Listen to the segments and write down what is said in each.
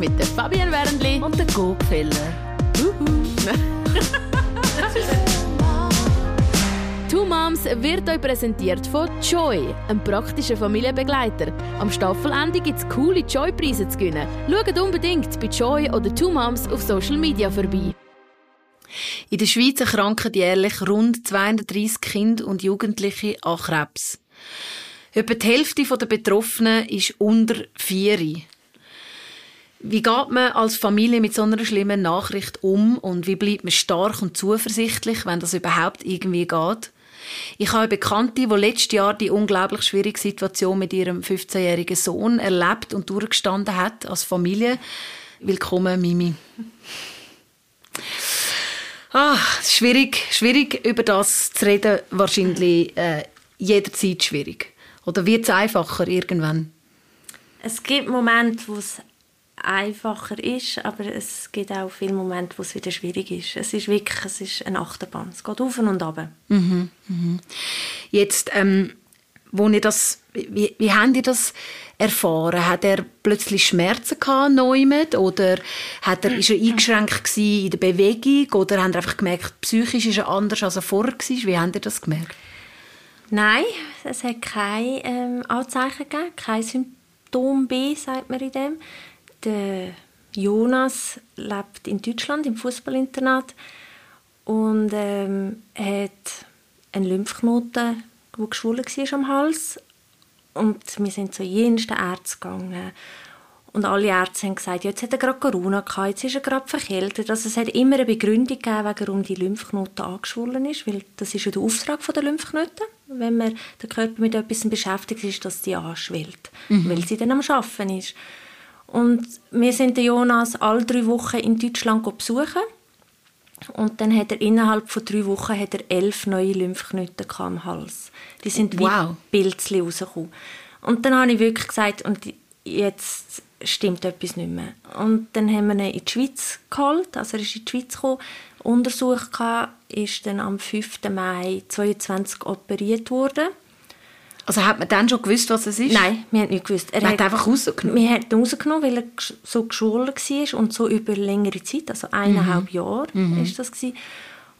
mit der Fabian Wernli und der Gopfeller. Two Moms wird euch präsentiert von Joy, einem praktischen Familienbegleiter. Am Staffelende gibt es coole Joy-Preise zu gewinnen. Schaut unbedingt bei Joy oder Two Moms auf Social Media vorbei. In der Schweiz erkranken jährlich rund 230 Kinder und Jugendliche an Krebs. Etwa die Hälfte der Betroffenen ist unter vier. Wie geht man als Familie mit so einer schlimmen Nachricht um und wie bleibt man stark und zuversichtlich, wenn das überhaupt irgendwie geht? Ich habe Bekannte, die letztes Jahr die unglaublich schwierige Situation mit ihrem 15-jährigen Sohn erlebt und durchgestanden hat als Familie. Willkommen, Mimi. Ah, schwierig, schwierig über das zu reden, wahrscheinlich äh, jederzeit schwierig. Oder wird es einfacher irgendwann? Es gibt Momente, wo es einfacher ist, aber es gibt auch viele Momente, wo es wieder schwierig ist. Es ist wirklich, es ist eine Achterbahn. Es geht auf und ab. Mhm, mhm. Jetzt, ähm, wo ihr das, wie, wie habt ihr das erfahren? Hat er plötzlich Schmerzen gehabt, Neumet, oder hat er, ist er eingeschränkt in der Bewegung, oder habt ihr einfach gemerkt, psychisch ist er anders, als er vorher war? Wie habt ihr das gemerkt? Nein, es hat keine ähm, Anzeichen gegeben, kein Symptom B, sagt man in dem. Der Jonas lebt in Deutschland im Fußballinternat und ähm, hat einen Lymphknoten, der geschwollen war am Hals. Und wir sind zu jensten Ärzten gegangen. Und alle Ärzte haben gesagt, jetzt hat er gerade Corona gehabt, jetzt ist er gerade verkältet. Also es hat immer eine Begründung gegeben, warum die Lymphknoten angeschwollen ist, weil das ist ja der Auftrag der Lymphknoten. Wenn man den Körper mit etwas beschäftigt, ist, dass die anschwillt, mhm. weil sie dann am Arbeiten ist. Und wir sind Jonas alle drei Wochen in Deutschland besuchen. Und dann hat er innerhalb von drei Wochen hat er elf neue Lymphknoten am Hals. Die sind wow. wie Pilzchen rausgekommen. Und dann habe ich wirklich gesagt, und jetzt stimmt etwas nicht mehr. Und dann haben wir ihn in die Schweiz geholt, also er ist in die Schweiz gekommen, untersucht, ist dann am 5. Mai 2022 operiert worden. Also hat man dann schon gewusst, was es ist? Nein, wir haben nicht gewusst. Er man hat, einfach rausgenommen? Wir haben ihn rausgenommen, weil er so geschwollen war und so über längere Zeit, also eineinhalb mhm. Jahre mhm. ist das gewesen.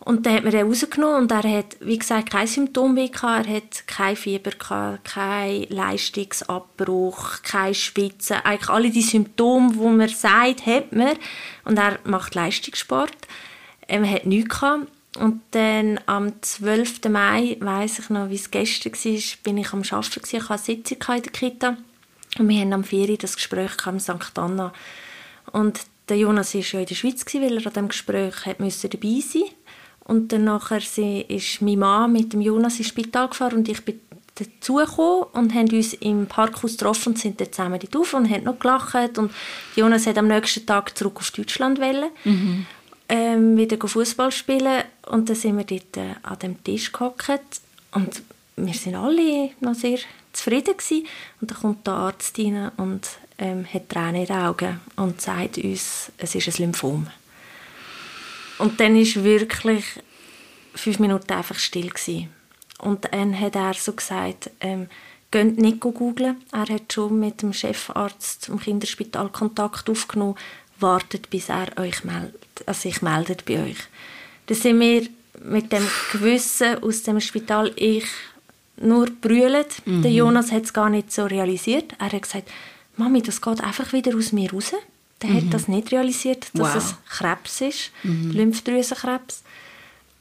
Und dann hat man ihn rausgenommen und er hat, wie gesagt, kein Symptom mehr gehabt. Er hat kein Fieber gehabt, kein Leistungsabbruch, kein Schwitzen. Eigentlich alle die Symptome, die man sagt, hat man. Und er macht Leistungssport. Er hat nichts gehabt. Und dann am 12. Mai, weiß ich noch, wie es gestern war, bin ich am Arbeiten. Ich hatte eine Sitzung in der Kita. Und wir haben am 4. das Gespräch in St. Anna. Und der Jonas war ja in der Schweiz, weil er an diesem Gespräch dabei sein. Und dann nachher ist meine Mann mit dem Jonas ins Spital gefahren und ich bin dazugekommen und haben uns im Parkhaus getroffen und sind dann zusammen dort auf und haben noch gelacht. Und Jonas hat am nächsten Tag zurück auf Deutschland wollen, mhm. Ähm, wieder Fußball spielen. Und dann sind wir dort äh, an dem Tisch gehockt und wir sind alle noch sehr zufrieden gewesen. Und dann kommt der Arzt rein und ähm, hat Tränen in den Augen und sagt uns, es ist ein Lymphom. Und dann ist wirklich fünf Minuten einfach still gewesen. Und dann hat er so gesagt, ähm, geht nicht googeln. Er hat schon mit dem Chefarzt im Kinderspital Kontakt aufgenommen. Wartet, bis er euch meldet, also sich meldet bei euch. Dann sind wir mit dem Gewissen aus dem Spital, ich nur brüllt. Mhm. Der Jonas hat es gar nicht so realisiert. Er hat gesagt, Mami, das geht einfach wieder aus mir raus. Der mhm. hat das nicht realisiert, dass wow. es Krebs ist, mhm. Lymphdrüsenkrebs.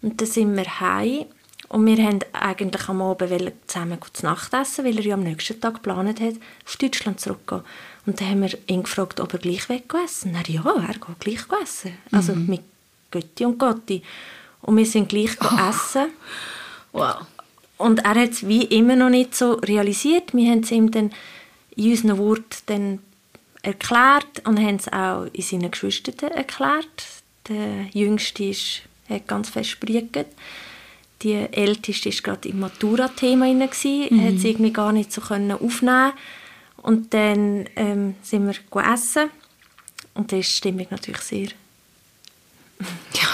Und dann sind wir heim und wir haben eigentlich am Abend zusammen zu Nacht essen, weil er ja am nächsten Tag geplant hat, auf Deutschland zurückzugehen. Und dann haben wir ihn gefragt, ob er gleich weggegessen hat. Ja, er geht gleich essen. Also mhm. mit Götti und Gotti. Und wir sind gleich oh. essen. Wow. Und er hat es wie immer noch nicht so realisiert. Wir haben es ihm dann in unseren Worten erklärt und haben es auch in seinen Geschwistern erklärt. Der Jüngste ist, hat ganz fest spriegt. Die Älteste war gerade im Matura-Thema mhm. hat es irgendwie gar nicht so können aufnehmen Und dann ähm, sind wir essen und da ist die Stimmung natürlich sehr... ja,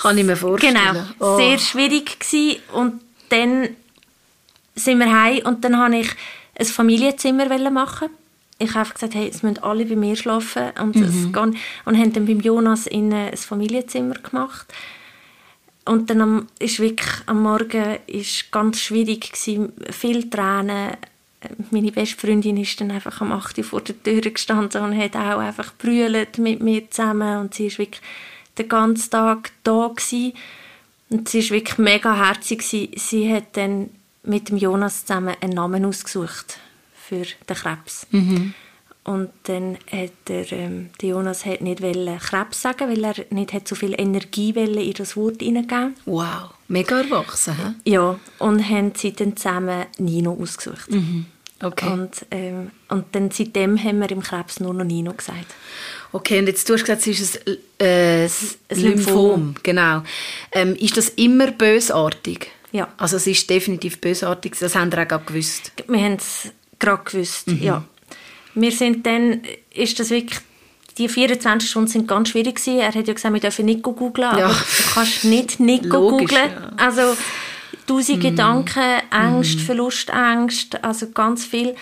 kann ich mir vorstellen. Genau, oh. sehr schwierig gewesen. Und dann sind wir heim und dann habe ich ein Familienzimmer machen ich habe gesagt, hey, es müssen alle bei mir schlafen und, mhm. und haben dann beim Jonas in ein Familienzimmer gemacht. Und dann am, ist wirklich am Morgen ist ganz schwierig gewesen, viel Tränen. Meine beste Freundin ist dann einfach am 8 Uhr vor der Tür gestanden und hat auch einfach brüllt mit mir zusammen und sie ist wirklich den ganzen Tag da gewesen. und sie ist wirklich mega herzig gewesen. Sie hat dann mit dem Jonas zusammen einen Namen ausgesucht für den Krebs. Mhm. Und dann hat der, ähm, Jonas hat nicht Krebs sagen, weil er nicht hat so viel Energie in das Wort hineingeben. Wow, mega erwachsen, he? Ja, und haben sie dann zusammen Nino ausgesucht. Mhm. Okay. Und, ähm, und dann seitdem haben wir im Krebs nur noch Nino gesagt. Okay, und jetzt du hast gesagt, es ist ein, äh, ein Lymphom. Lymphom. Genau. Ähm, ist das immer bösartig? Ja. Also es ist definitiv bösartig, das haben wir auch gewusst? Wir haben es gerade gewusst, mhm. ja. Wir sind dann, ist das wirklich, die 24 Stunden sind ganz schwierig gewesen. Er hat ja gesagt, wir dürfen nicht googeln, ja. aber du kannst nicht nicht googeln. Ja. Also tausend mhm. Gedanken, Angst, mhm. Verlustängst, also ganz viel.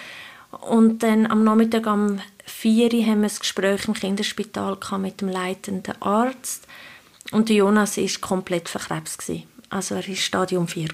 Und dann am Nachmittag um 4 Uhr haben wir ein Gespräch im Kinderspital mit dem leitenden Arzt. Und Jonas war komplett verkrebst. Also er war Stadium 4.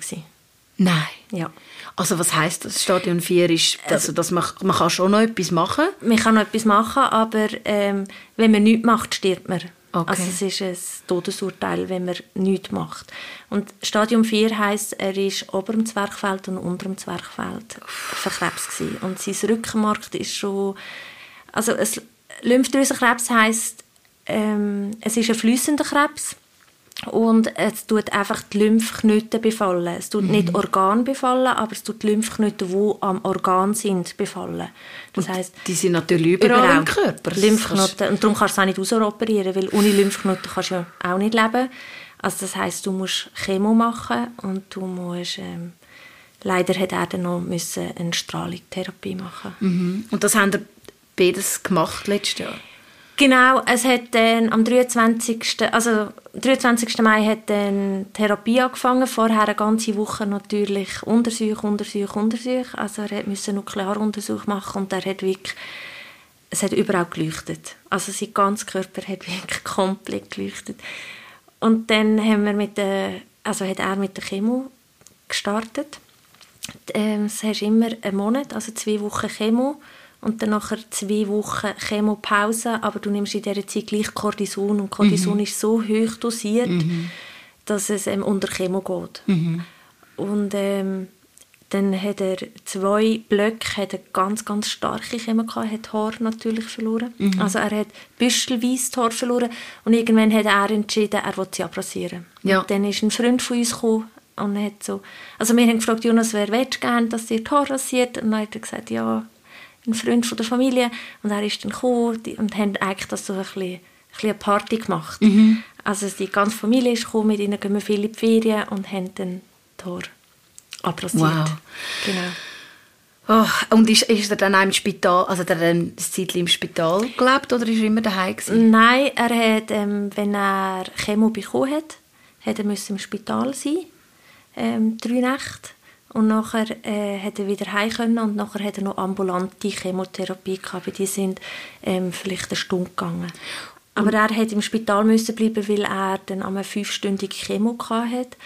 Nein. Ja. Also was heißt das? Stadion 4 ist, also dass man, man kann schon noch etwas machen? Man kann noch etwas machen, aber ähm, wenn man nichts macht, stirbt man. Okay. Also es ist ein Todesurteil, wenn man nichts macht. Und Stadium 4 heisst, er ist ober dem Zwerchfeld und unter dem Zwerchfeld verkrebst gewesen. Und sein Rückenmark ist schon... Also Lymphdrüsenkrebs heisst, ähm, es ist ein flüssender Krebs und es tut einfach die Lymphknoten befallen. Es tut mhm. nicht Organ befallen, aber es tut die Lymphknoten, die am Organ sind, befallen. Das heißt, die sind natürlich überall im Körper. Lymphknoten. Und darum kannst du es auch nicht rausoperieren, weil ohne Lymphknoten kannst du ja auch nicht leben. Also das heißt, du musst Chemo machen und du musst... Ähm, leider hat er dann noch müssen eine Strahlungstherapie machen. Mhm. Und das haben wir beides gemacht letztes Jahr? Genau, es hat dann am 23. Also 23. Mai hat dann Therapie angefangen. Vorher eine ganze Woche natürlich Untersuch, Untersuch, Untersuch. Also er musste Nuklearuntersuch machen und er hat wirklich, es hat überall geleuchtet. Also sein ganzer Körper hat wirklich komplett geleuchtet. Und dann haben wir mit der, also hat er mit der Chemo gestartet. Ähm, es hast immer einen Monat, also zwei Wochen Chemo und dann nachher zwei Wochen Chemopause, aber du nimmst in dieser Zeit gleich Cortison und Cortison mhm. ist so hoch dosiert, mhm. dass es ähm, unter Chemo geht. Mhm. Und ähm, dann hat er zwei Blöcke, hat er ganz, ganz starke Chemo gehabt, hat Haar natürlich verloren. Mhm. Also er hat büschelweise Haar verloren und irgendwann hat er entschieden, er will sie abrasieren. Ja. Und dann ist ein Freund von uns gekommen und hat so, also wir haben gefragt, Jonas, wer will gerne, dass ihr die Haare rasiert? Und dann hat er gesagt, ja, ein Freund von der Familie und er ist dann gekommen und haben eigentlich das so ein bisschen, ein bisschen eine Party gemacht. Mhm. Also die ganze Familie ist gekommen, mit ihnen gehen wir viele in die Ferien und haben dann Tor abrasiert. Wow. Genau. Oh, und ist, ist er dann auch im Spital, also hat er dann ein Zeitchen im Spital gelebt oder ist er immer daheim gewesen? Nein, er hat, ähm, wenn er Chemo bekommen hat, hat er im Spital sein, ähm, drei Nächte. Und nachher äh, hat er wieder heim können und nachher hat er noch ambulante Chemotherapie gehabt. Die sind ähm, vielleicht eine Stunde gegangen. Aber er hat im Spital müssen bleiben, weil er dann einmal fünfstündige Chemo hat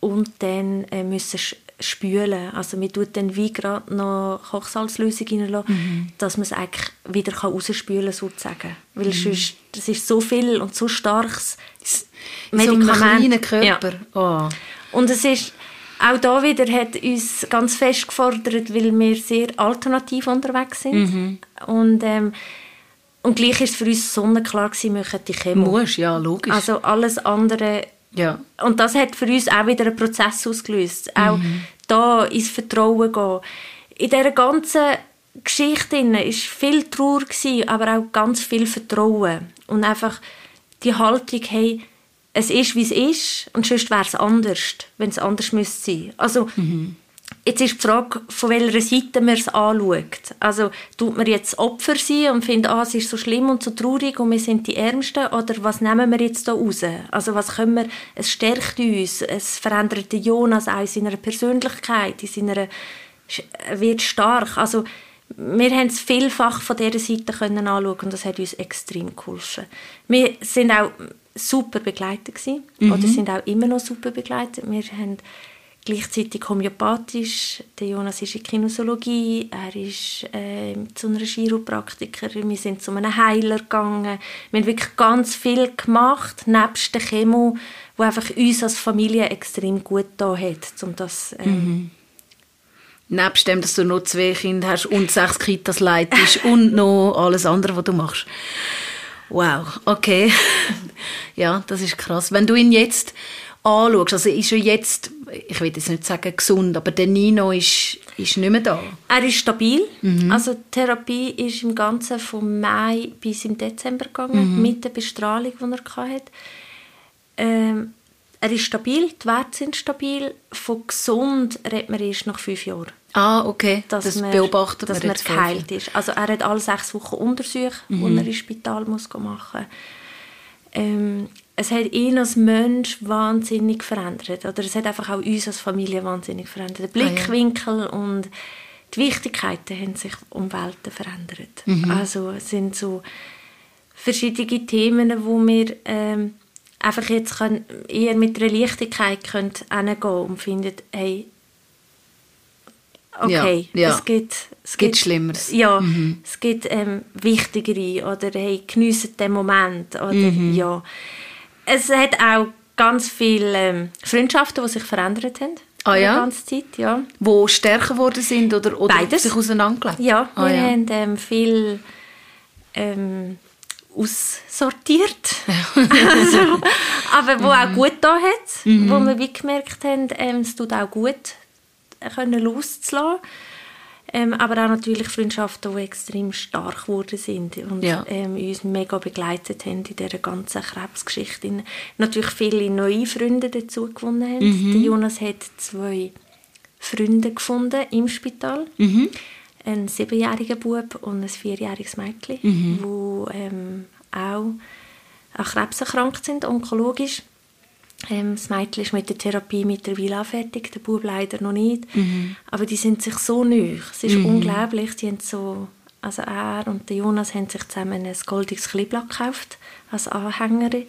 und dann äh, müssen spülen. Also man tut dann wie gerade noch Kochsalzlösung reinlassen, mhm. dass man es eigentlich wieder rausspülen kann, sozusagen. Weil mhm. sonst, das ist so viel und so starkes Medikament. So ein kleiner Körper. Ja. Oh. Und es ist auch da wieder hat uns ganz fest gefordert, weil wir sehr alternativ unterwegs sind. Mhm. Und, ähm, und gleich ist es für uns sonnenklar gewesen, wir die Chemo. Muss, ja, logisch. Also alles andere... Ja. Und das hat für uns auch wieder einen Prozess ausgelöst. Auch mhm. da ins Vertrauen gehen. In dieser ganzen Geschichte war viel Trauer, aber auch ganz viel Vertrauen. Und einfach die Haltung, hey, es ist, wie es ist und sonst wäre es anders, wenn es anders müsste sein. Also, mhm. jetzt ist die Frage, von welcher Seite man es anschaut. Also, tut man jetzt Opfer sein und findet, ah, es ist so schlimm und so traurig und wir sind die Ärmsten oder was nehmen wir jetzt da raus? Also, was können wir, es stärkt uns, es verändert Jonas auch in seiner Persönlichkeit, in seiner, wird stark. Also, wir haben es vielfach von dieser Seite können anschauen und das hat uns extrem geholfen. Wir sind auch super begleitet gewesen, mhm. oder sind auch immer noch super begleitet. Wir haben gleichzeitig homöopathisch. Der Jonas ist in Kinesiologie, er ist äh, zu einer Chiropraktikerin, wir sind zu einem Heiler gegangen. Wir haben wirklich ganz viel gemacht, nebst der Chemo, wo einfach uns als Familie extrem gut da hat, um das ähm, mhm. Nebst dem, dass du noch zwei Kinder hast und sechs Kitas leitest und noch alles andere, was du machst. Wow, okay. ja, das ist krass. Wenn du ihn jetzt anschaust, also ist er jetzt, ich will jetzt nicht sagen gesund, aber der Nino ist, ist nicht mehr da. Er ist stabil. Mhm. Also die Therapie ist im Ganzen von Mai bis im Dezember gegangen, mhm. mit der Bestrahlung, die er hatte. Ähm, er ist stabil, die Werte sind stabil. Von gesund redet man erst nach fünf Jahren. Ah, okay. Dass das man, beobachtet dass man jetzt geheilt ist. Also er hat alle sechs Wochen Untersuchungen, mhm. die er im Spital muss machen. Ähm, es hat ihn als Mensch wahnsinnig verändert. Oder es hat einfach auch uns als Familie wahnsinnig verändert. Der Blickwinkel ah, ja. und die Wichtigkeiten haben sich um Welten verändert. Mhm. Also es sind so verschiedene Themen, wo wir ähm, einfach jetzt können, eher mit einer Leichtigkeit können und finden, hey, okay, ja, ja. es gibt es gibt, Schlimmeres. Ja, mhm. es gibt ähm, wichtigere oder hey, geniessen den Moment oder mhm. ja es hat auch ganz viele ähm, Freundschaften, die sich verändert haben. Ah ja? Die ganze Zeit, ja. Wo stärker geworden sind oder, oder Beides. sich auseinandergelegt? Ja, ah, wir ja. haben ähm, viel ähm, aussortiert. also, aber wo mhm. auch gut da hat, mhm. wo wir wie gemerkt haben, ähm, es tut auch gut, können loszulassen. Ähm, aber auch natürlich Freundschaften, die extrem stark geworden sind und ja. ähm, uns mega begleitet haben in dieser ganzen Krebsgeschichte. Natürlich viele neue Freunde dazu gewonnen haben. Mhm. Der Jonas hat zwei Freunde gefunden im Spital. Mhm. Ein siebenjähriger Bub und ein vierjähriges Mädchen, mhm. die ähm, auch an Krebs erkrankt sind, onkologisch. Ähm, das Mädchen ist mit der Therapie mittlerweile auch fertig, der Bub leider noch nicht. Mhm. Aber die sind sich so neu. Es ist mhm. unglaublich. Die haben so, also er und der Jonas haben sich zusammen ein goldiges Kleeblatt gekauft als Anhängerin.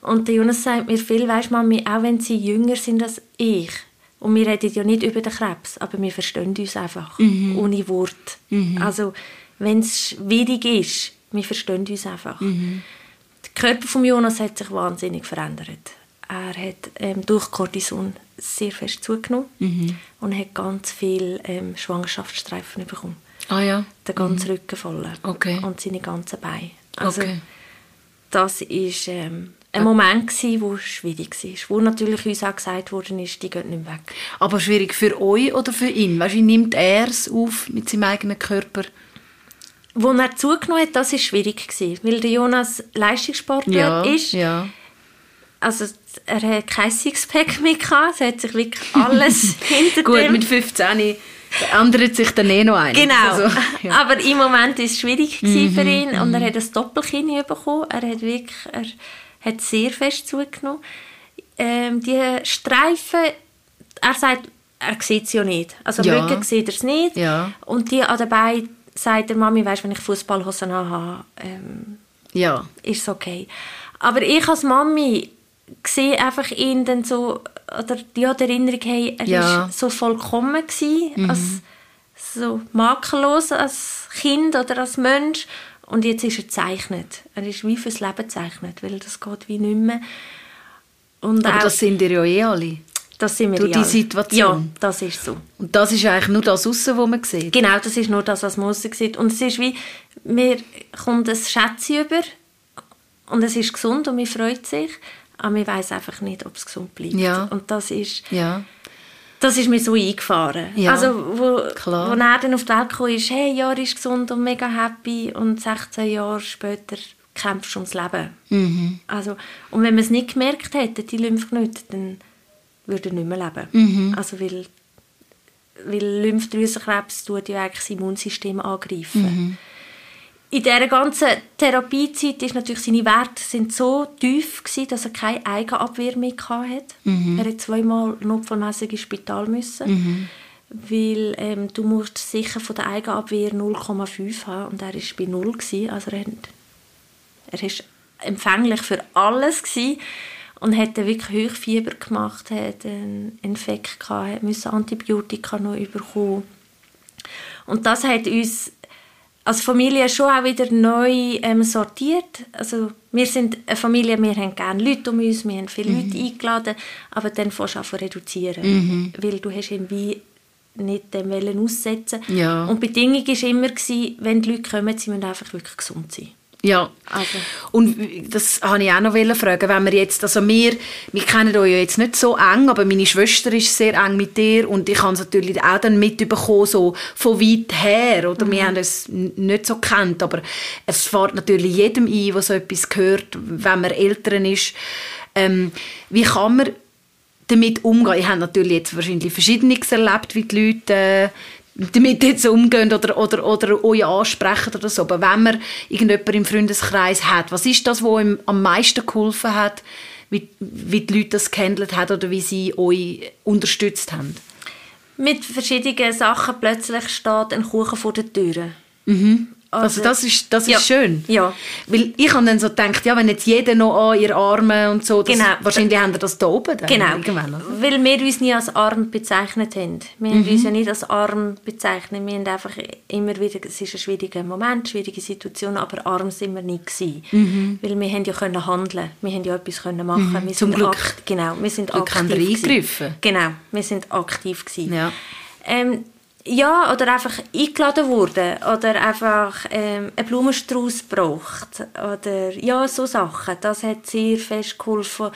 Und der Jonas sagt mir viel, weisst Mami, auch wenn sie jünger sind als ich, und wir reden ja nicht über den Krebs, aber wir verstehen uns einfach, mhm. ohne Wort. Mhm. Also, wenn es schwierig ist, wir verstehen uns einfach. Mhm. Der Körper von Jonas hat sich wahnsinnig verändert er hat ähm, durch Cortison sehr fest zugenommen mhm. und hat ganz viel ähm, Schwangerschaftsstreifen bekommen. Ah ja? Der ganze mhm. Rücken voll okay. und seine ganzen Beine. Also okay. das war ähm, ein Moment gewesen, wo schwierig war, wo natürlich uns auch gesagt worden ist, die gehen nicht weg. Aber schwierig für euch oder für ihn? Weißt, wie nimmt er es auf mit seinem eigenen Körper? Wo er zugenommen hat, das war schwierig gewesen, weil der Jonas Leistungssportler ja, ist. Ja also er hat kein Sixpack mehr gehabt, es hat sich wirklich alles hinter Gut, mit 15 ändert sich dann eh noch ein. Genau, also, ja. aber im Moment war es schwierig mhm, für ihn und er mhm. hat ein Doppelkinn bekommen. Er hat wirklich, er hat sehr fest zugenommen. Ähm, die Streifen, er sagt, er sieht es ja nicht. Also am ja. Rücken sieht er es nicht. Ja. Und die an den Beinen sagt der Mami, weißt, wenn ich Fußballhosen habe, ähm, ja. ist es okay. Aber ich als Mami sehe einfach ihn dann so, oder ja, die Erinnerung, hey, er ja. so vollkommen gewesen, mhm. als so makellos als Kind oder als Mensch und jetzt ist er gezeichnet. Er ist wie fürs Leben gezeichnet, weil das geht wie nicht mehr. Und Aber auch, das sind ihr ja eh alle. Das sind wir Durch die Situation. Ja, das ist so. Und das ist eigentlich nur das Aussen, was man sieht? Genau, das ist nur das, was man aussen sieht. Und es ist wie, mir kommt ein Schätzchen über und es ist gesund und man freut sich aber man weiß einfach nicht, ob es gesund bleibt. Ja. Und das ist, ja. das ist mir so eingefahren. Ja, also, wo, Klar. wo er dann auf die Welt kam, ist, hey, ja, er ist gesund und mega happy und 16 Jahre später kämpfst du ums Leben. Mhm. Also, und wenn man es nicht gemerkt hätte, die Lymphknoten, dann würde er nicht mehr leben. Mhm. Also, weil, weil Lymphdrüsenkrebs tut ja eigentlich das Immunsystem angreifen. Mhm in dieser ganzen Therapiezeit ist natürlich seine Werte sind so tief gewesen, dass er keine Eigenabwehr mehr hatte. Mhm. Er hat zweimal notfallmässig ins Spital müssen, mhm. weil ähm, du musst sicher von der Eigenabwehr 0,5 haben und er war bei 0 gewesen, also er, er ist empfänglich für alles gewesen und hat wirklich Hochfieber gemacht, hat einen Infekt gehabt, musste Antibiotika noch bekommen. Und das hat uns als Familie schon auch wieder neu ähm, sortiert. Also wir sind eine Familie, wir haben gerne Leute um uns, wir haben viele mhm. Leute eingeladen, aber dann fängst du an zu reduzieren, mhm. weil du hast irgendwie nicht dem Wellen aussetzen. Ja. Und die Bedingung war immer, wenn die Leute kommen, sie müssen einfach wirklich gesund sein. Ja, also. und das wollte ich auch noch fragen, wenn wir jetzt, also wir, wir kennen euch ja jetzt nicht so eng, aber meine Schwester ist sehr eng mit dir und ich habe es natürlich auch dann mitbekommen, so von weit her, oder mhm. wir haben es nicht so kennt, aber es fährt natürlich jedem ein, der so etwas hört, wenn man Eltern ist. Ähm, wie kann man damit umgehen? Ich habe natürlich jetzt wahrscheinlich Verschiedenes erlebt, wie die Leute äh, damit jetzt umgehen oder, oder, oder euch ansprechen oder so. Aber wenn man irgendjemanden im Freundeskreis hat, was ist das, was ihm am meisten geholfen hat, wie, wie die Leute das gehandelt haben oder wie sie euch unterstützt haben? Mit verschiedenen Sachen plötzlich steht ein Kuchen vor der Tür. Mhm. Also, also, das ist, das ist ja. schön. Ja. Weil ich habe dann so gedacht, ja, wenn jetzt jeder noch an ihr Arme und so, das, genau. wahrscheinlich haben wir das da oben dann Genau, weil wir uns nie als arm bezeichnet haben. Wir mhm. haben uns ja nicht als arm bezeichnet. Wir haben einfach immer wieder, es ist ein schwieriger Moment, schwierige Situation, aber arm sind wir nicht gewesen. Mhm. Weil wir haben ja können handeln, wir haben ja etwas können machen. Mhm. Wir Zum Glück. Genau, wir sind Glück aktiv eingegriffen. Genau, wir sind aktiv gewesen. Ja. Ähm, ja, oder einfach eingeladen wurde oder einfach ähm, einen Blumenstrauß braucht oder ja, so Sachen. Das hat sehr fest geholfen.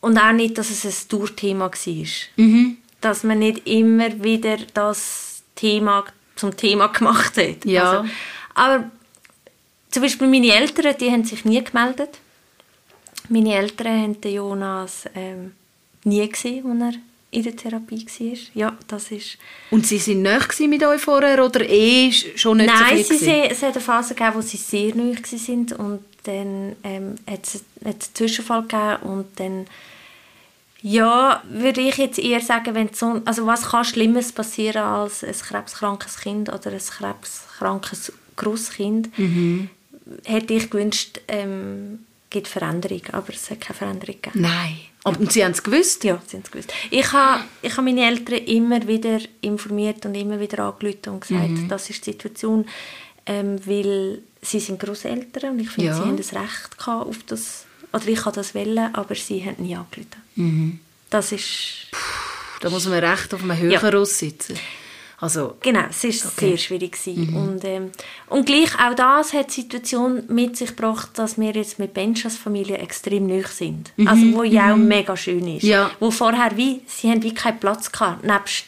Und auch nicht, dass es ein Tourthema war. Mhm. Dass man nicht immer wieder das Thema zum Thema gemacht hat. Ja. Also, aber zum Beispiel meine Eltern, die haben sich nie gemeldet. Meine Eltern haben den Jonas ähm, nie gesehen, als er in der Therapie war. Ja, das ist... Und Sie sind näher mit euch vorher oder eh schon nicht Nein, so viel Nein, es hat eine Phase gegeben, wo sie sehr näher waren und dann ähm, hat es einen Zwischenfall gegeben und dann ja, würde ich jetzt eher sagen, wenn so, also was kann Schlimmes passieren als ein krebskrankes Kind oder ein krebskrankes Grosskind, mhm. hätte ich gewünscht, ähm, gibt Veränderung, aber es hat keine Veränderung gegeben. Nein. Und Sie haben es gewusst? Ja, sie haben es gewusst. Ich habe, ich habe meine Eltern immer wieder informiert und immer wieder angerufen und gesagt, mhm. das ist die Situation, ähm, weil sie sind Großeltern und ich finde, ja. sie haben das Recht gehabt auf das, oder ich habe das wollen, aber sie haben nie angerufen. Mhm. Das ist... Puh, da muss man recht auf einem höheren ja. Ross sitzen. Also, genau, es war okay. sehr schwierig. Mhm. Und, ähm, und gleich auch das hat die Situation mit sich gebracht, dass wir jetzt mit Benchas Familie extrem neu sind. Mhm. Also wo ja auch mhm. mega schön ist. Ja. Wo vorher wie, sie haben wie keinen Platz gehabt, nebst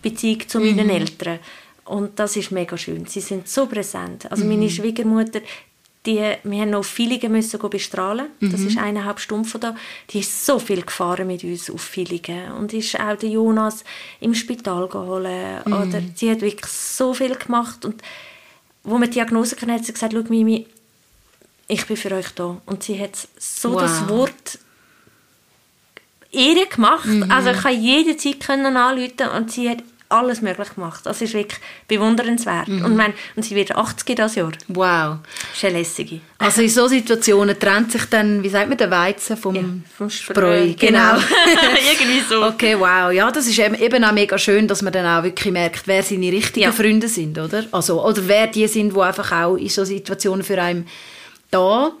Beziehung zu meinen mhm. Eltern. Und das ist mega schön. Sie sind so präsent. Also meine mhm. Schwiegermutter, die, wir haben noch Villingen müssen bestrahlen. Mhm. Das ist eineinhalb Stunden von da. Die ist so viel gefahren mit uns auf Villingen und ist auch der Jonas im Spital geholt. Mhm. Oder sie hat wirklich so viel gemacht und wo man die Diagnose hatte, hat sie gesagt, schau Mimi, ich bin für euch da. Und sie hat so wow. das Wort Ehre gemacht. Mhm. Also ich konnte jede Zeit anrufen und sie hat alles möglich gemacht. Das ist wirklich bewundernswert. Mhm. Und, mein, und sie wird 80 das Jahr. Wow. Das ist eine lässige. Also in solchen Situationen trennt sich dann, wie sagt man, der Weizen vom, ja, vom Spreu. Genau. Irgendwie so. Okay, wow. Ja, das ist eben auch mega schön, dass man dann auch wirklich merkt, wer seine richtigen ja. Freunde sind, oder? Also, oder wer die sind, die einfach auch in solchen Situationen für einen da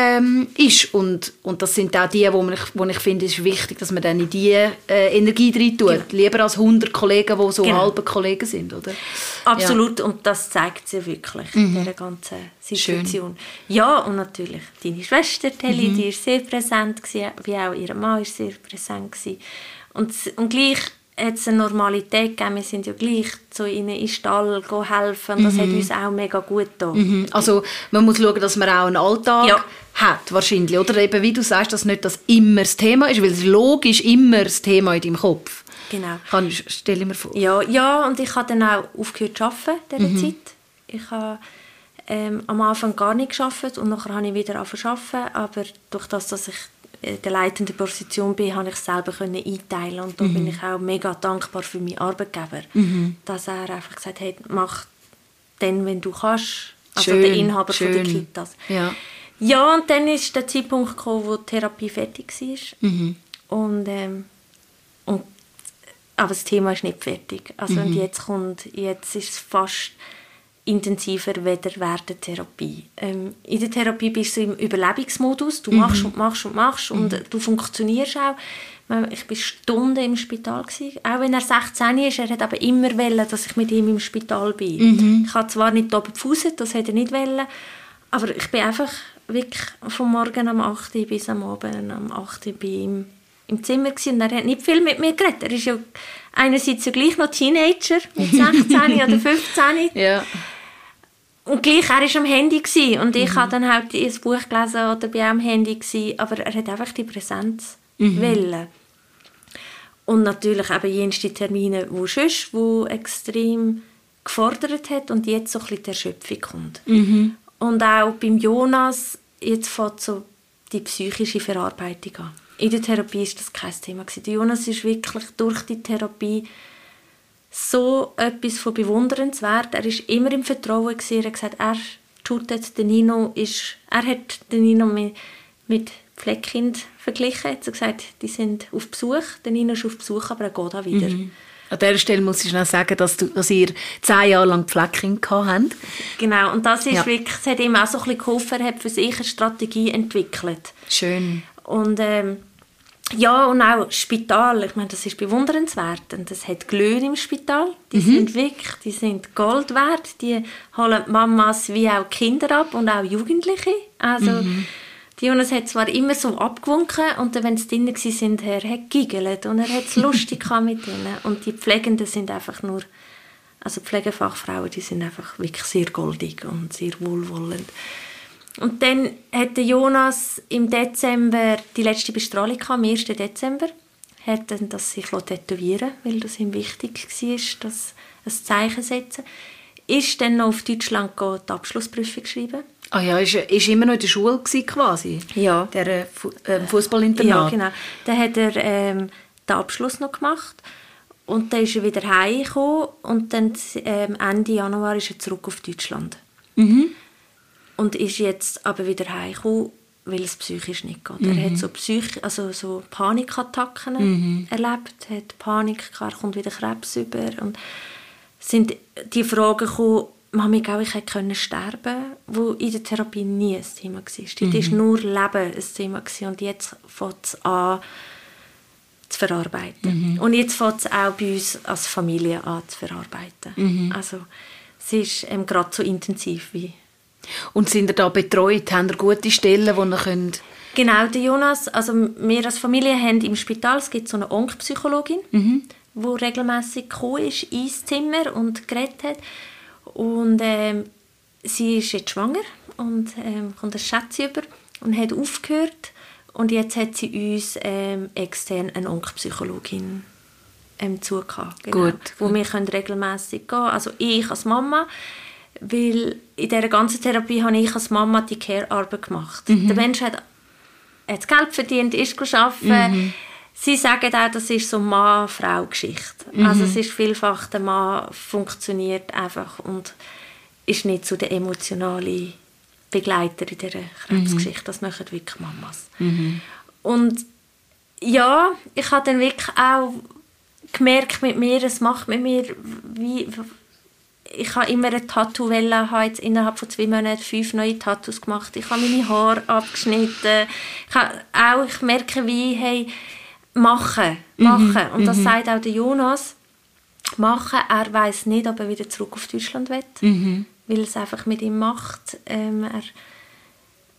ähm, ist. Und, und das sind auch die, wo, man, wo ich finde, es ist wichtig, dass man dann in die äh, Energie rein tut. Genau. Lieber als 100 Kollegen, die so genau. halbe Kollegen sind, oder? Absolut, ja. und das zeigt sie wirklich mhm. in dieser ganzen Situation. Schön. Ja, und natürlich deine Schwester Telly, mhm. die war sehr präsent, gewesen, wie auch ihr Mann war sehr präsent. Gewesen. Und, und gleich hat es eine Normalität gegeben. Wir sind ja gleich zu ihnen in den Stall helfen. Und das mhm. hat uns auch mega gut getan. Mhm. Also man muss schauen, dass man auch einen Alltag ja. hat, wahrscheinlich. Oder eben, wie du sagst, dass nicht das immer das Thema ist, weil es logisch immer das Thema in deinem Kopf. Genau. Kann ich, stell mir vor. Ja, ja, und ich habe dann auch aufgehört zu arbeiten in dieser mhm. Zeit. Ich habe ähm, am Anfang gar nicht gearbeitet und nachher habe ich wieder angefangen zu arbeiten. Aber durch das, dass ich der leitenden Position bin, habe ich selber können einteilen und da bin ich auch mega dankbar für meinen Arbeitgeber, dass er einfach gesagt hat, mach dann, wenn du kannst, also Schön, der Inhaber schön. von der Kitas. Ja. Ja, und dann ist der Zeitpunkt gekommen, wo die Therapie fertig war. Mhm. Und, ähm, und, aber das Thema ist nicht fertig. Also Mhm. und jetzt kommt, jetzt ist es fast intensiver weder während der Therapie. Ähm, in der Therapie bist du im Überlebensmodus. Du machst und machst und machst und äh, du funktionierst auch. Ich war Stunden im Spital. Gewesen. Auch wenn er 16 ist, er hat aber immer wollen, dass ich mit ihm im Spital bin. Ich habe zwar nicht oben gefußt, das hätte er nicht wollen, aber ich bin einfach wirklich vom Morgen am 8 Uhr bis am Abend am 8 Uhr bei ihm im Zimmer gewesen. und er hat nicht viel mit mir geredet. Er ist ja einerseits ja gleich noch Teenager mit 16 oder 15 Ja. Und gleich, er war am Handy gewesen. und ich habe dann halt ein Buch gelesen oder bei am Handy gewesen, aber er hat einfach die Präsenz wollen. Und natürlich eben jenste Termine, wo sonst, wo extrem gefordert hat und jetzt so ein bisschen die Erschöpfung kommt. Und auch beim Jonas, jetzt fängt so die psychische Verarbeitung an. In der Therapie ist das kein Thema. Der Jonas ist wirklich durch die Therapie so etwas von bewundernswert. Er ist immer im Vertrauen gewesen. Er hat gesagt, er tut jetzt den Nino ist, er hat den Nino mit, mit Pfleckkind verglichen. Er hat gesagt, die sind auf Besuch. Der Nino ist auf Besuch, aber er geht auch wieder. An dieser Stelle muss ich noch sagen, dass, du, dass ihr zehn Jahre lang Pfleckkind gehabt habt. Genau, und das ist Ja. wirklich, es hat ihm auch so ein bisschen geholfen, er hat für sich eine Strategie entwickelt. Schön. Und ähm, ja, und auch Spital, ich meine, das ist bewundernswert. Und es hat Glöhn im Spital, die sind wirklich, die sind Gold wert. Die holen Mamas wie auch Kinder ab und auch Jugendliche. Also, die Jonas hat zwar immer so abgewunken und dann, wenn sie drinnen waren, er hat giggelt und er hat es lustig mit ihnen. Und die Pflegenden sind einfach nur, also Pflegefachfrauen, die sind einfach wirklich sehr goldig und sehr wohlwollend. Und dann hat Jonas im Dezember die letzte Bestrahlung gehabt, am 1. Dezember. Hat dann das sich tätowieren weil das ihm wichtig war, das ein Zeichen setzen. Ist dann noch auf Deutschland gegangen, die Abschlussprüfung geschrieben. Ah ja, ist, ist immer noch in der Schule gewesen, quasi? Ja. Der äh, Fu äh, Fußballinternat? Ja, genau. Dann hat er ähm, den Abschluss noch gemacht. Und dann ist er wieder heimgekommen. Und dann ähm, Ende Januar ist er zurück auf Deutschland. Und ist jetzt aber wieder heimgekommen, weil es psychisch nicht geht. Er hat so, Psych also so Panikattacken erlebt, hat Panik, gehabt, kommt wieder Krebs über. Und sind die Fragen gekommen, Mami, glaube ich, hätte können sterben wo in der Therapie nie ein Thema war. Dort war nur Leben ein Thema. Und jetzt fängt es an, zu verarbeiten. Und jetzt fängt es auch bei uns als Familie an zu verarbeiten. Also es ist ähm, gerade so intensiv wie... Und sind ihr da betreut? Habt ihr gute Stellen, wo ihr könnt... Genau, der Jonas, also wir als Familie haben im Spital, es gibt so eine Onkpsychologin, die regelmäßig gekommen ist ins Zimmer und geredet hat. Und ähm, sie ist jetzt schwanger und ähm, kommt ein Schätze über und hat aufgehört. Und jetzt hat sie uns ähm, extern eine Onkpsychologin ähm, zugehabt. Genau, Gut, Wo wir können regelmäßig gehen Also ich als Mama, weil in dieser ganzen Therapie habe ich als Mama die Care-Arbeit gemacht. Der Mensch hat, hat Geld verdient, ist arbeiten. Sie sagen auch, das ist so Mann-Frau-Geschichte. Also es ist vielfach, der Mann funktioniert einfach und ist nicht so der emotionale Begleiter in dieser Krebsgeschichte. Das machen wirklich Mamas. Und ja, ich habe dann wirklich auch gemerkt mit mir, es macht mit mir wie ich habe immer ein Tattoo wollen, habe jetzt innerhalb von zwei Monaten fünf neue Tattoos gemacht. Ich habe meine Haare abgeschnitten. Ich habe auch, ich merke wie, hey, machen, machen. Und das sagt auch der Jonas. Machen, er weiß nicht, ob er wieder zurück auf Deutschland will, weil es einfach mit ihm macht. Ähm, er,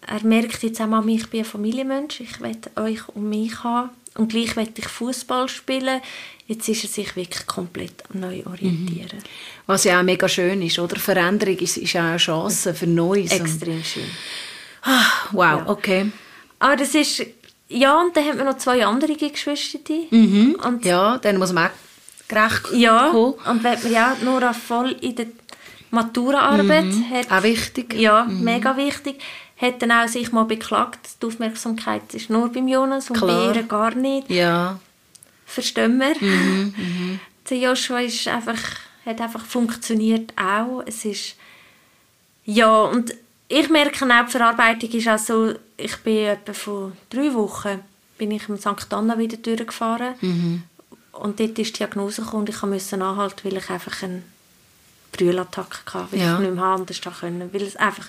er merkt jetzt auch, Mami, ich bin ein Familienmensch, ich will euch um mich haben und gleich will ich Fußball spielen. Jetzt ist er sich wirklich komplett am neu orientieren. Was ja auch mega schön ist, oder? Veränderung ist, ist auch eine Chance für Neues. Extrem schön. Ah, wow, okay. Aber das ist, ja, und dann haben wir noch zwei andere Geschwister. Und Ja, dann muss man auch gerecht ja, kommen. und wenn man ja Nora voll in der Maturaarbeit hat, Auch wichtig. ja, mega wichtig, hat dann auch sich mal beklagt, die Aufmerksamkeit ist nur beim Jonas und Klar. bei ihr gar nicht. Ja. Verstehen wir? Mhm, Der Joshua ist einfach, hat einfach funktioniert auch. Es ist, ja, und ich merke auch, die Verarbeitung ist auch so, ich bin etwa vor drei Wochen bin ich im St. Anna wieder durchgefahren Mhm. und dort ist die Diagnose gekommen und ich musste anhalten, weil ich einfach eine Brühlattacke hatte, weil Ja. ich nicht mehr anders können. Weil es einfach,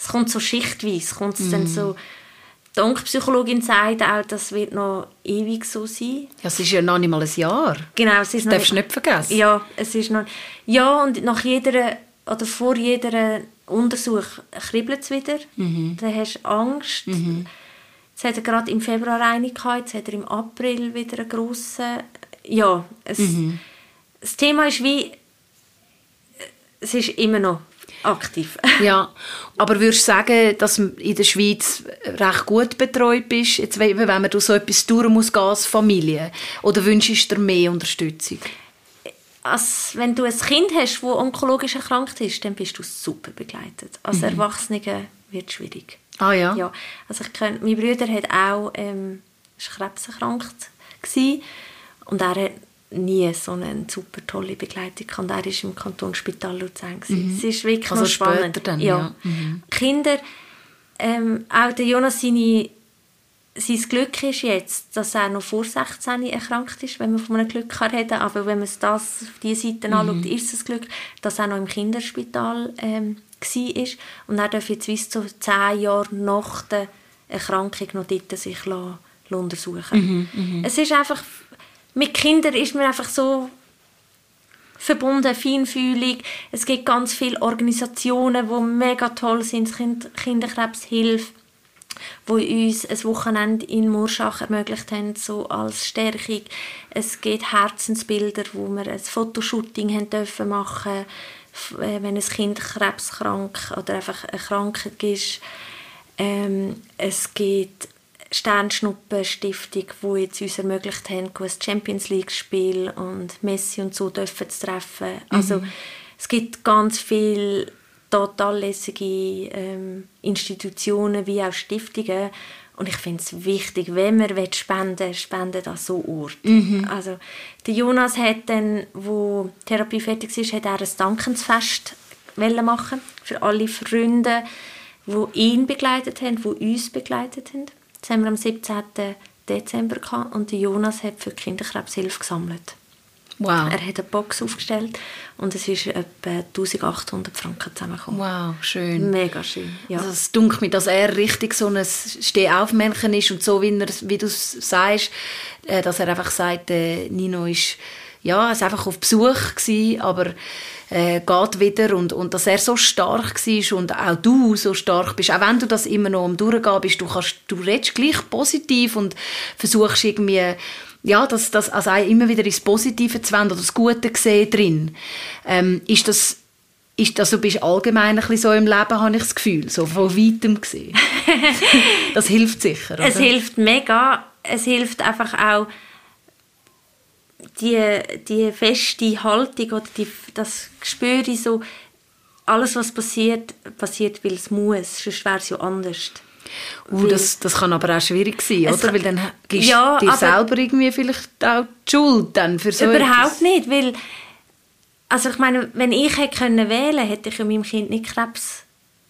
es kommt so schichtweise, kommt es Mhm. dann so, die Onkopsychologin sagt auch, das wird noch ewig so sein. Ja, es ist ja noch nicht mal ein Jahr. Genau, es ist noch Darfst du nicht vergessen. Ja, es ist noch... Ja, und nach jeder... Oder vor jeder Untersuch kribbelt es wieder. Mhm. Dann hast du Angst. Jetzt hat er gerade im Februar eine gehabt, jetzt hat er im April wieder einen grossen... Ja, es, Mhm. das Thema ist wie... Es ist immer noch aktiv. Ja, aber würdest du sagen, dass du in der Schweiz recht gut betreut bist, jetzt, wenn man durch so etwas durch muss gehen als Familie? Oder wünschst du dir mehr Unterstützung? als wenn du ein Kind hast, das onkologisch erkrankt ist, dann bist du super begleitet. Als Erwachsene wird es schwierig. Ah ja? Ja, also ich kenn, mein Bruder hat auch ähm, ist krebserkrankt gsi und er hat nie so eine super tolle Begleitung gehabt. er ist im Kantonsspital Luzern gsi. Es ist wirklich Also spannend. dann, ja. Mhm. Kinder, ähm, auch der Jonas seine sein Glück ist jetzt, dass er noch vor 16 erkrankt ist, wenn man von einem Glück kann reden Aber wenn man es das auf diese Seite Mhm. anschaut, ist es Glück, dass er noch im Kinderspital ähm, war. Und er darf jetzt bis zu 10 Jahre nach der Erkrankung noch dort sich la, la untersuchen Mhm, Es ist einfach, mit Kindern ist man einfach so verbunden, feinfühlig. Es gibt ganz viele Organisationen, die mega toll sind, kind Kinderkrebshilfe wo uns ein Wochenende in Murschach ermöglicht haben, so als Stärkung. Es gibt Herzensbilder, wo wir ein Fotoshooting haben dürfen machen äh, wenn ein Kind krebskrank oder einfach erkrankt ist. Ähm, es gibt Sternschnuppen-Stiftung, wo jetzt uns ermöglicht haben, ein Champions League-Spiel und Messi und so dürfen zu treffen. Also es gibt ganz viele total lässige ähm, Institutionen wie auch Stiftungen und ich finde es wichtig, wenn man will spenden spenden an so Ort. Also der Jonas hat dann, wo die Therapie fertig ist, hat er ein Dankensfest machen für alle Freunde, die ihn begleitet haben, die uns begleitet haben. Das haben wir am 17. Dezember gehabt und Jonas hat für die Kinderkrebshilfe gesammelt. Wow. Er hat eine Box aufgestellt und es ist etwa 1800 Franken zusammengekommen. Wow, schön. Mega schön. Ja. Also es dunkelt mir, dass er richtig so ein Stehaufmännchen ist und so, wie, er, wie du es sagst, äh, dass er einfach sagt, äh, Nino ist ja, ist einfach auf Besuch gewesen, aber äh, geht wieder und, und dass er so stark war und auch du so stark bist, auch wenn du das immer noch am Durchgehen bist, du, kannst, du redest gleich positiv und versuchst irgendwie ja, das, das also immer wieder ins Positive zu wenden oder das Gute sehen drin. Ähm, ist das ist das, du bist allgemein ein bisschen so im Leben, habe ich das Gefühl, so von weitem gesehen. das hilft sicher, oder? Es hilft mega. Es hilft einfach auch die, die feste Haltung oder die, das Gespür so, alles was passiert, passiert, weil es muss, sonst wäre es ja anders. Uh, das, das kann aber auch schwierig sein, oder? kann- Weil dann gibst Ja, du dir selber irgendwie vielleicht auch die Schuld dann für so Überhaupt etwas. nicht, weil also ich meine, wenn ich hätte können wählen, hätte ich ja meinem Kind nicht Krebs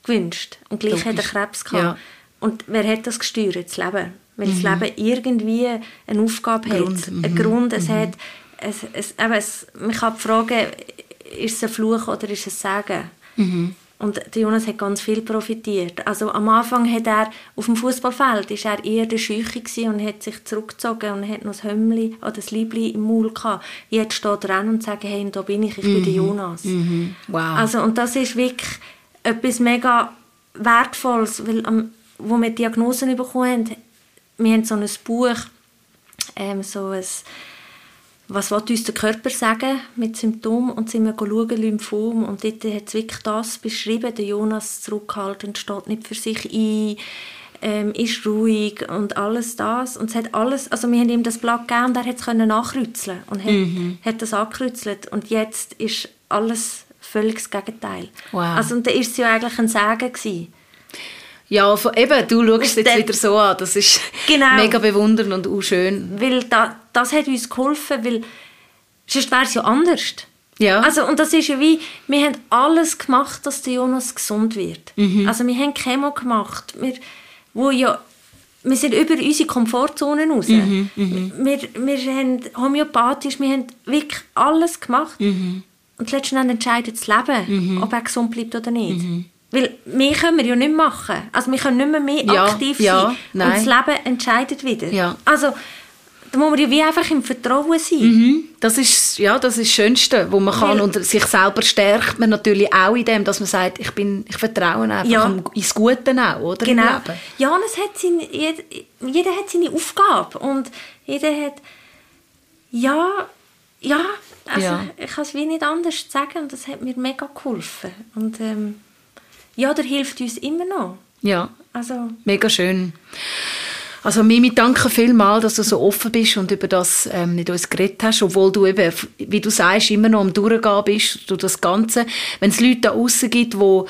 gewünscht und gleich hat er Logisch. Krebs gehabt. Ja. Und wer hat das gesteuert? Das Leben. Weil das Leben irgendwie eine Aufgabe Grund, hat, einen Grund, es hat, es, es, eben, es, man kann fragen, ist es ein Fluch oder ist es ein Segen? Und der Jonas hat ganz viel profitiert. Also am Anfang hat er auf dem Fußballfeld ist er eher der Scheuche gsi und hat sich zurückgezogen und hat noch das Hömmli oder das Liebli im Maul gehabt. Jetzt steht er an und sagt, hey, da bin ich, ich bin der Jonas. Wow. Also, und das ist wirklich etwas mega Wertvolles, weil am, wo wir Diagnosen bekommen haben, wir haben so ein Buch, ähm, so ein, was will uns der Körper sagen mit Symptomen und sind wir schauen, Lymphom und dort hat es wirklich das beschrieben, der Jonas zurückhaltend, steht nicht für sich ein, ähm, ist ruhig und alles das und es hat alles, also wir haben ihm das Blatt gegeben und er hat es können nachkreuzeln und hat, hat das angekreuzelt und jetzt ist alles völlig das Gegenteil. Wow. Also und da ist es ja eigentlich ein Sagen gewesen. Ja, eben, du schaust es jetzt wieder so an. Das ist genau. mega bewundernd und auch schön. Weil da, das hat uns geholfen, weil sonst wäre es ja anders. Ja. Also, und das ist ja wie, wir haben alles gemacht, dass der Jonas gesund wird. Mhm. Also wir haben Chemo gemacht, wir, wo ja, wir sind über unsere Komfortzone raus. Mhm. Mhm. Wir, wir haben homöopathisch, wir haben wirklich alles gemacht. Mhm. Und letztendlich entscheidet das Leben, mhm. ob er gesund bleibt oder nicht. Weil mehr können wir ja nicht machen. Also wir können nicht mehr, mehr ja, aktiv sein. Ja, und das Leben entscheidet wieder. Ja. Also da muss man ja wie einfach im Vertrauen sein. Mhm. Das ist ja das, ist das Schönste, wo man kann. Weil, und sich selber stärkt man natürlich auch in dem, dass man sagt, ich, bin, ich vertraue einfach ja. ins Gute auch, oder? Genau. Ja, und es hat seine, jeder, jeder hat seine Aufgabe. Und jeder hat... Ja, ja, also ja. ich kann es wie nicht anders sagen. Und das hat mir mega geholfen. Und ähm, ja, der hilft uns immer noch. Ja, also. mega schön. Also Mimi, danke vielmals, dass du so offen bist und über das ähm, mit uns geredet hast, obwohl du eben, wie du sagst, immer noch am Durchgehen bist durch das Ganze. Wenn es Leute da außen gibt, wo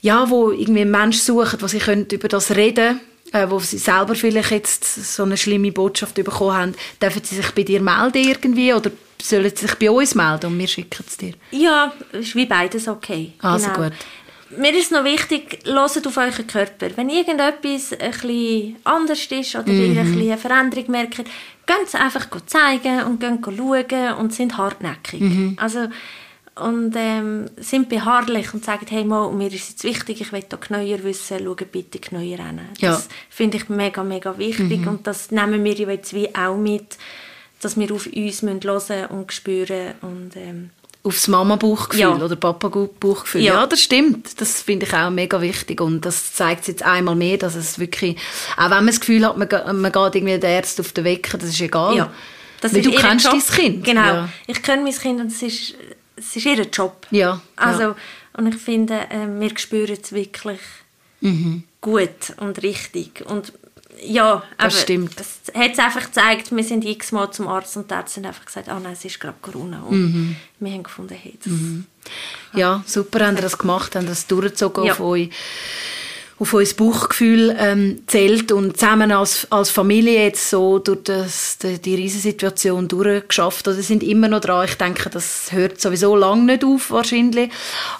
ja, wo irgendwie Menschen suchen, wo sie können über das reden äh, wo sie selber vielleicht jetzt so eine schlimme Botschaft bekommen haben, dürfen sie sich bei dir melden irgendwie oder sollen sie sich bei uns melden und wir schicken es dir? Ja, ist wie beides okay. Also genau. gut mir ist noch wichtig, hört auf euren Körper. Wenn irgendetwas ein bisschen anders ist oder mhm. ihr ein bisschen eine Veränderung merkt, geht es einfach zeigen und schauen und sind hartnäckig. Mhm. Also, und ähm, sind beharrlich und sagen, hey, mal, mir ist jetzt wichtig, ich will da genauer wissen, schau bitte genauer hin. Ja. Das finde ich mega, mega wichtig mhm. und das nehmen wir jetzt wie auch mit, dass wir auf uns hören und spüren und ähm, aufs Mama-Bauchgefühl ja. oder Papa-Bauchgefühl. Ja. ja. das stimmt. Das finde ich auch mega wichtig und das zeigt jetzt einmal mehr, dass es wirklich, auch wenn man das Gefühl hat, man, man geht irgendwie der Arzt auf den Wecker, das ist egal. Ja. Das Weil du kennst Job. dein Kind. Genau. Ja. Ich kenne mein Kind und es ist, es ist ihr Job. Ja. Also, und ich finde, äh, wir spüren es wirklich mhm. gut und richtig. Und ja, das stimmt. Es hat einfach gezeigt, wir sind x-mal zum Arzt und der Arzt hat einfach gesagt, oh nein, es ist gerade Corona. Und mhm. wir haben gefunden, hey, das... Mhm. Ja, super, haben Sie das gemacht, haben das durchgezogen ja. auf euch auf unser Bauchgefühl ähm, zählt und zusammen als, als Familie jetzt so durch das, die, die Riesensituation durchgeschafft. Also sind immer noch dran. Ich denke, das hört sowieso lange nicht auf wahrscheinlich.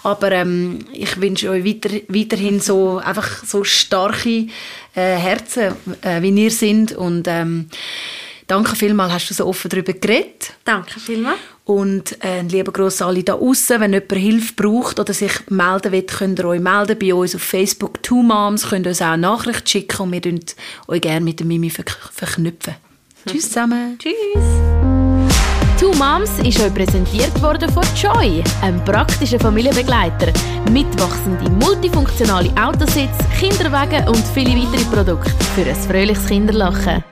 Aber ähm, ich wünsche euch weiter, weiterhin so einfach so starke äh, Herzen, äh, wie ihr sind und ähm, Danke vielmals, hast du so offen darüber geredet. Danke vielmals. Und äh, lieber Gruß alle da außen. Wenn jemand Hilfe braucht oder sich melden will, könnt ihr euch melden bei uns auf Facebook. Two Moms könnt uns auch eine Nachricht schicken und wir können euch gerne mit der Mimi verknüpfen. Tschüss zusammen. Tschüss. Two Moms ist euch präsentiert worden von Joy, einem praktischen Familienbegleiter. Mitwachsende, multifunktionale Autositz, Kinderwagen und viele weitere Produkte für ein fröhliches Kinderlachen.